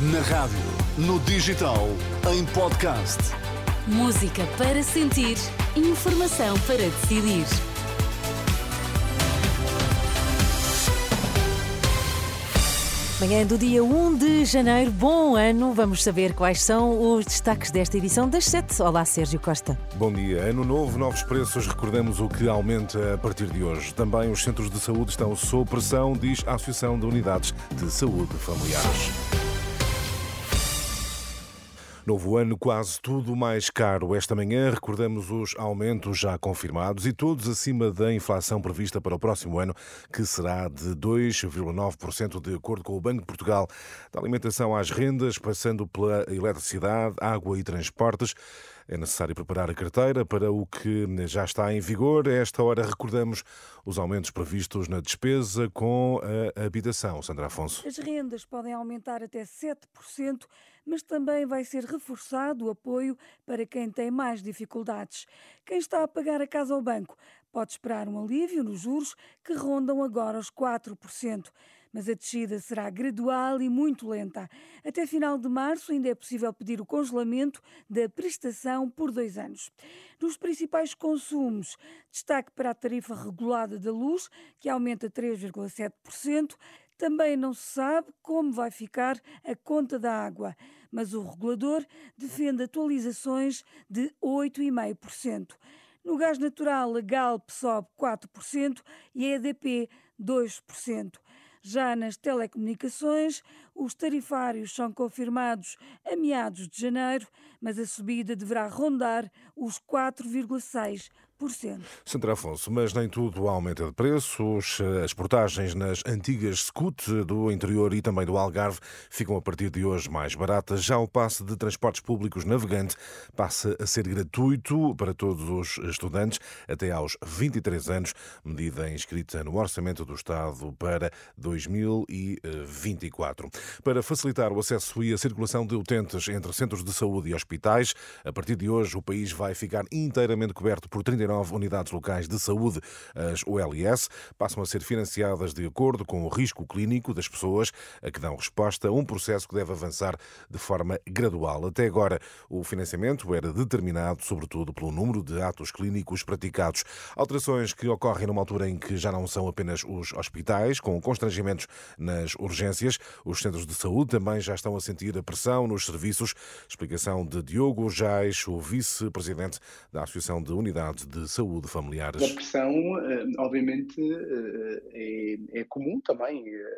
Na rádio, no digital, em podcast. Música para sentir, informação para decidir. Manhã do dia 1 de janeiro, bom ano. Vamos saber quais são os destaques desta edição das 7. Olá, Sérgio Costa. Bom dia. Ano novo, novos preços. Recordamos o que aumenta a partir de hoje. Também os centros de saúde estão sob pressão, diz a Associação de Unidades de Saúde Familiares. Novo ano, quase tudo mais caro. Esta manhã recordamos os aumentos já confirmados e todos acima da inflação prevista para o próximo ano, que será de 2,9%, de acordo com o Banco de Portugal. Da alimentação às rendas, passando pela eletricidade, água e transportes. É necessário preparar a carteira para o que já está em vigor. A esta hora recordamos os aumentos previstos na despesa com a habitação. Sandra Afonso. As rendas podem aumentar até 7%, mas também vai ser reforçado o apoio para quem tem mais dificuldades. Quem está a pagar a casa ao banco pode esperar um alívio nos juros que rondam agora os 4% mas a descida será gradual e muito lenta. Até final de março ainda é possível pedir o congelamento da prestação por dois anos. Nos principais consumos, destaque para a tarifa regulada da luz, que aumenta 3,7%. Também não se sabe como vai ficar a conta da água, mas o regulador defende atualizações de 8,5%. No gás natural, a Galp sobe 4% e a EDP 2%. Já nas telecomunicações, os tarifários são confirmados a meados de janeiro, mas a subida deverá rondar os 4,6%. Sandra Afonso, mas nem tudo aumenta de preços. As portagens nas antigas Scoot do interior e também do Algarve ficam a partir de hoje mais baratas. Já o passe de transportes públicos navegante passa a ser gratuito para todos os estudantes até aos 23 anos, medida inscrita no Orçamento do Estado para 2024. Para facilitar o acesso e a circulação de utentes entre centros de saúde e hospitais, a partir de hoje o país vai ficar inteiramente coberto por 39 39 unidades locais de saúde, as OLS, passam a ser financiadas de acordo com o risco clínico das pessoas a que dão resposta um processo que deve avançar de forma gradual. Até agora, o financiamento era determinado, sobretudo, pelo número de atos clínicos praticados. Alterações que ocorrem numa altura em que já não são apenas os hospitais, com constrangimentos nas urgências. Os centros de saúde também já estão a sentir a pressão nos serviços. Explicação de Diogo Jais, o vice-presidente da Associação de Unidades de de saúde familiares? A pressão, eh, obviamente, eh, é, é comum também. Eh,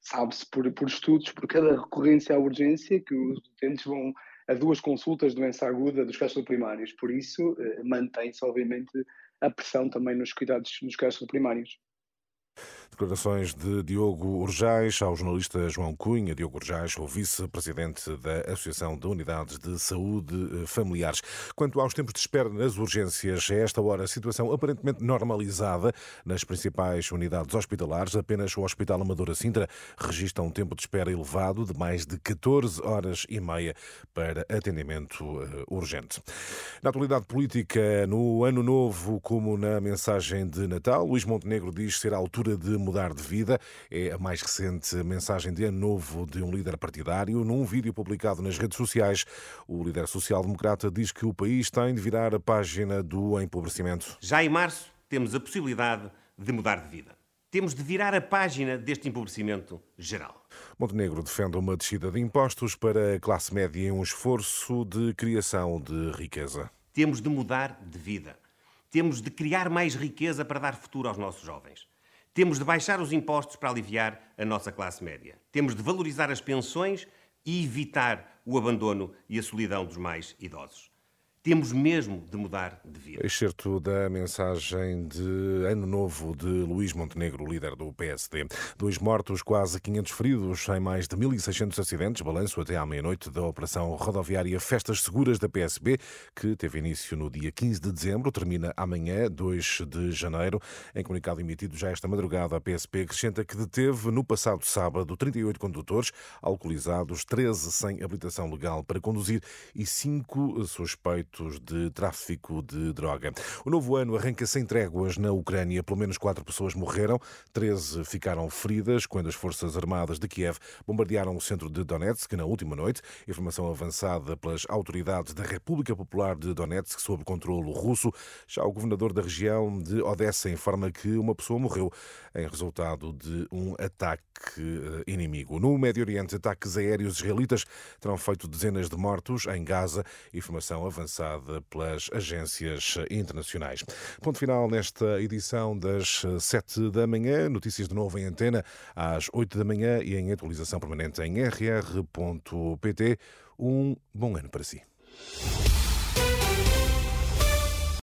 sabe-se por, por estudos, por cada recorrência à urgência, que os utentes vão a duas consultas de doença aguda dos casos primários. Por isso, mantém-se, obviamente, a pressão também nos cuidados nos casos primários. Declarações de Diogo Urjais ao jornalista João Cunha. Diogo Urjais, o vice-presidente da Associação de Unidades de Saúde eh, Familiares. Quanto aos tempos de espera nas urgências, a esta hora, a situação aparentemente normalizada nas principais unidades hospitalares. Apenas o Hospital Amadora Sintra registra um tempo de espera elevado de mais de 14 horas e meia para atendimento eh, urgente. Na atualidade política, no ano novo, como na mensagem de Natal, Luís Montenegro diz ser a altura de mudar de vida. É a mais recente mensagem de ano novo de um líder partidário. Num vídeo publicado nas redes sociais, o líder social-democrata diz que o país tem de virar a página do empobrecimento. Já em março, temos a possibilidade de mudar de vida. Temos de virar a página deste empobrecimento geral. Montenegro defende uma descida de impostos para a classe média em um esforço de criação de riqueza. Temos de mudar de vida. Temos de criar mais riqueza para dar futuro aos nossos jovens. Temos de baixar os impostos para aliviar a nossa classe média. Temos de valorizar as pensões e evitar o abandono e a solidão dos mais idosos. Temos mesmo de mudar de vida. Excerto da mensagem de Ano Novo de Luís Montenegro, líder do PSD. Dois mortos, quase 500 feridos em mais de 1.600 acidentes. Balanço até à meia-noite da Operação Rodoviária Festas Seguras da PSB, que teve início no dia 15 de dezembro, termina amanhã, 2 de janeiro. Em comunicado emitido já esta madrugada, a PSP acrescenta que deteve no passado sábado 38 condutores alcoolizados, 13 sem habilitação legal para conduzir e 5 suspeitos atos de tráfico de droga. O novo ano arranca sem tréguas na Ucrânia. Pelo menos quatro pessoas morreram, 13 ficaram feridas quando as Forças Armadas de Kiev bombardearam o centro de Donetsk na última noite. Informação avançada pelas autoridades da República Popular de Donetsk sob controle russo. Já o governador da região de Odessa informa que uma pessoa morreu em resultado de um ataque eh, inimigo. No Médio Oriente, ataques aéreos israelitas terão feito dezenas de mortos em Gaza, informação avançada pelas agências internacionais. Ponto final nesta edição das sete da manhã. Notícias de novo em antena às oito da manhã e em atualização permanente em rr.pt. Um bom ano para si.